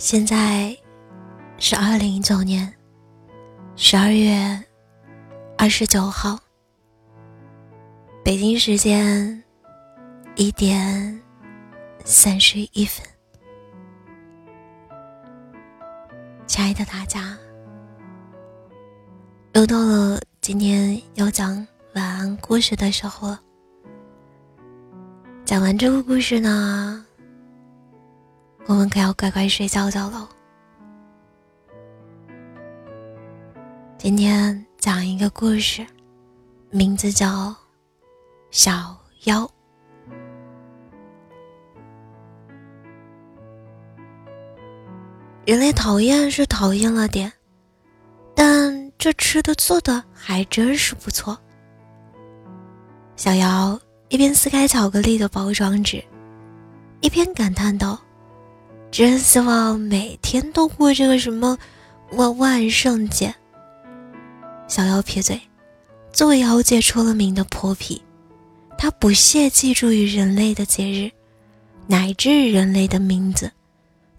现在是二零一九年十二月二十九号，北京时间一点三十一分。亲爱的大家，又到了今天要讲晚安故事的时候了。讲完这个故事呢？我们可要乖乖睡觉觉喽。今天讲一个故事，名字叫《小妖》。人类讨厌是讨厌了点，但这吃的做的还真是不错。小妖一边撕开巧克力的包装纸，一边感叹道。真希望每天都过这个什么万万圣节。小妖撇嘴，作为妖界出了名的泼皮，他不屑记住于人类的节日，乃至人类的名字，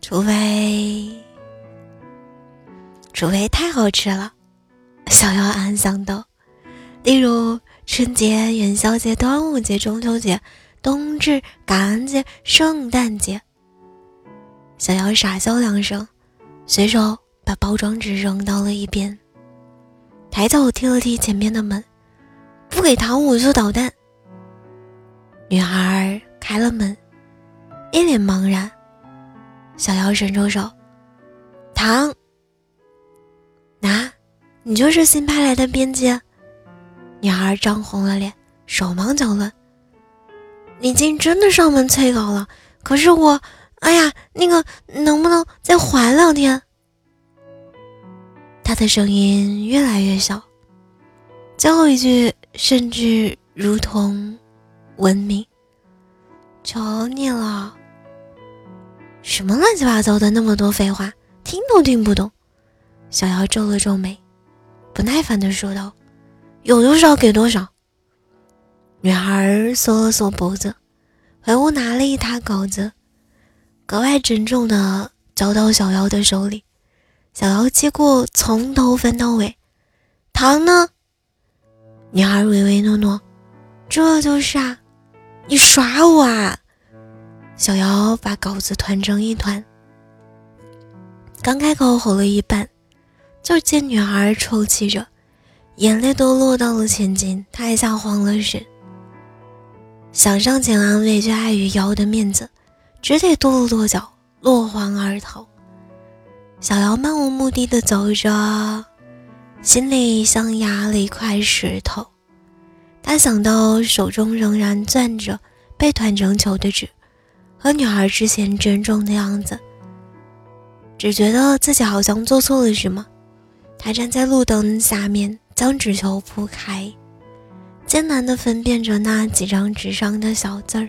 除非，除非太好吃了。小妖暗想道，例如春节、元宵节、端午节、中秋节、冬至、感恩节、圣诞节。小妖傻笑两声，随手把包装纸扔到了一边，抬脚踢了踢前面的门，不给糖我就捣蛋。女孩开了门，一脸茫然。小妖伸出手，糖，拿，你就是新派来的编辑。女孩涨红了脸，手忙脚乱。你竟真的上门催稿了，可是我。哎呀，那个能不能再缓两天？他的声音越来越小，最后一句甚至如同文明。求你了！什么乱七八糟的，那么多废话，听都听不懂。小妖皱了皱眉，不耐烦的说道：“有多少给多少。”女孩缩了缩脖子，回屋拿了一沓稿子。格外珍重的交到小妖的手里，小妖接过，从头翻到尾。糖呢？女孩唯唯诺诺。这就是啊，你耍我啊！小妖把稿子团成一团，刚开口吼了一半，就见女孩抽泣着，眼泪都落到了前襟，太吓慌了神。想上前安慰，却碍于妖的面子。只得跺了跺脚，落荒而逃。小瑶漫无目的的走着，心里像压了一块石头。他想到手中仍然攥着被团成球的纸，和女孩之前珍重的样子，只觉得自己好像做错了什么。他站在路灯下面，将纸球铺开，艰难地分辨着那几张纸上的小字儿。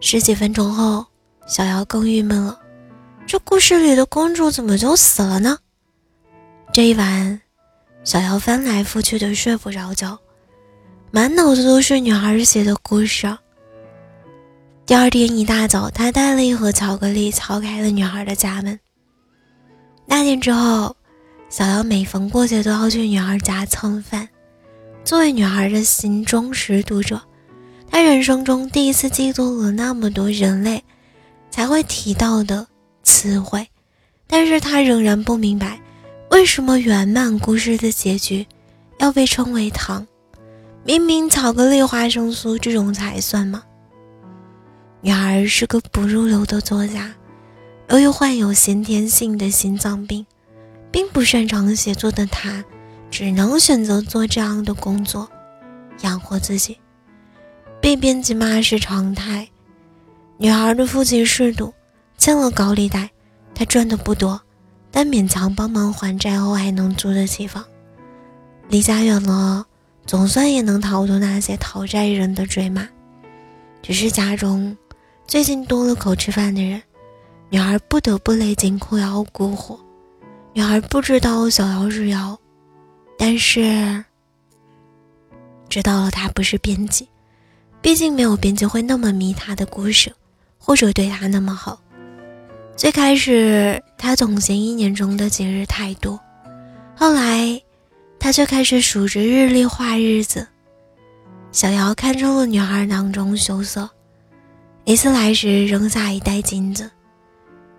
十几分钟后，小瑶更郁闷了。这故事里的公主怎么就死了呢？这一晚，小瑶翻来覆去的睡不着觉，满脑子都是女孩写的故事。第二天一大早，她带了一盒巧克力敲开了女孩的家门。那天之后，小瑶每逢过节都要去女孩家蹭饭，作为女孩的心忠实读者。他人生中第一次记住了那么多人类才会提到的词汇，但是他仍然不明白，为什么圆满故事的结局要被称为糖？明明巧克力、花生酥这种才算吗？女孩是个不入流的作家，由于患有先天性的心脏病，并不擅长写作的她，只能选择做这样的工作，养活自己。被编辑骂是常态。女孩的父亲嗜赌，欠了高利贷，他赚的不多，但勉强帮忙还债后还能租得起房。离家远了，总算也能逃脱那些讨债人的追骂。只是家中最近多了口吃饭的人，女孩不得不勒紧裤腰过活。女孩不知道小妖是妖，但是知道了他不是编辑。毕竟没有编辑会那么迷他的故事，或者对他那么好。最开始他总嫌一年中的节日太多，后来他却开始数着日历画日子。小瑶看中了女孩囊中羞涩，一次来时扔下一袋金子，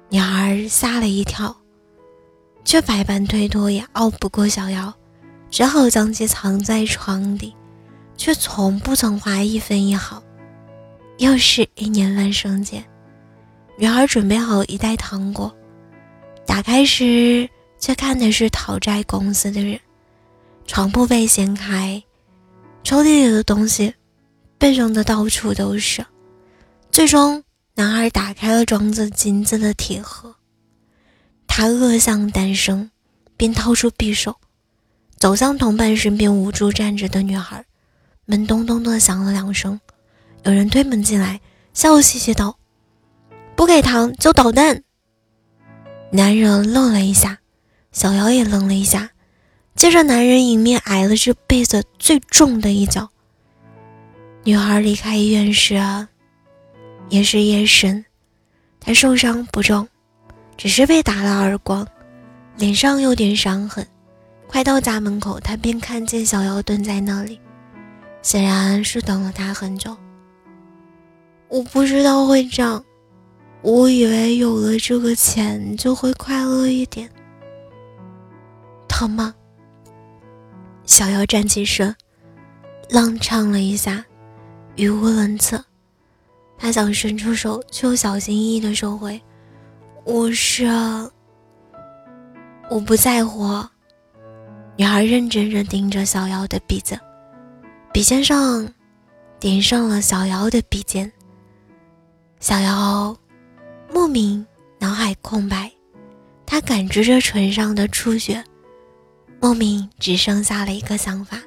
女孩吓了一跳，却百般推脱也拗不过小瑶，只好将其藏在床底，却从不曾花一分一毫。又是一年万圣节。女孩准备好一袋糖果，打开时却看的是讨债公司的人。床铺被掀开，抽屉里的东西被扔得到处都是。最终，男孩打开了装着金子的铁盒。他恶向胆生，便掏出匕首，走向同伴身边无助站着的女孩。门咚咚的响了两声，有人推门进来，笑嘻嘻道。不给糖就捣蛋。男人愣了一下，小瑶也愣了一下，接着男人迎面挨了这辈子最重的一脚。女孩离开医院时，也是夜深，她受伤不重，只是被打了耳光，脸上有点伤痕。快到家门口，她便看见小瑶蹲在那里，显然是等了他很久。我不知道会这样。我以为有了这个钱就会快乐一点。疼吗？小妖站起身，踉跄了一下，语无伦次。他想伸出手，却又小心翼翼的收回。我是……我不在乎。女孩认真地盯着小妖的鼻子，笔尖上点上了小妖的笔尖。小妖。莫名脑海空白，他感知着唇上的触觉，莫名只剩下了一个想法：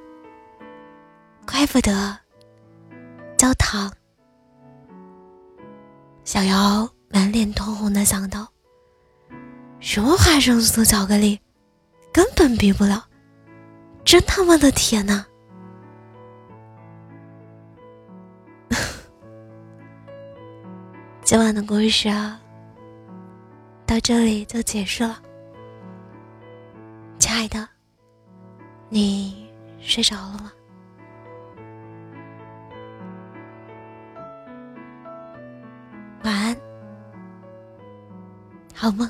怪不得叫糖。小瑶满脸通红的想到：什么花生酥巧克力，根本比不了，真他妈的甜呐！今晚的故事啊，到这里就结束了。亲爱的，你睡着了吗？晚安，好梦。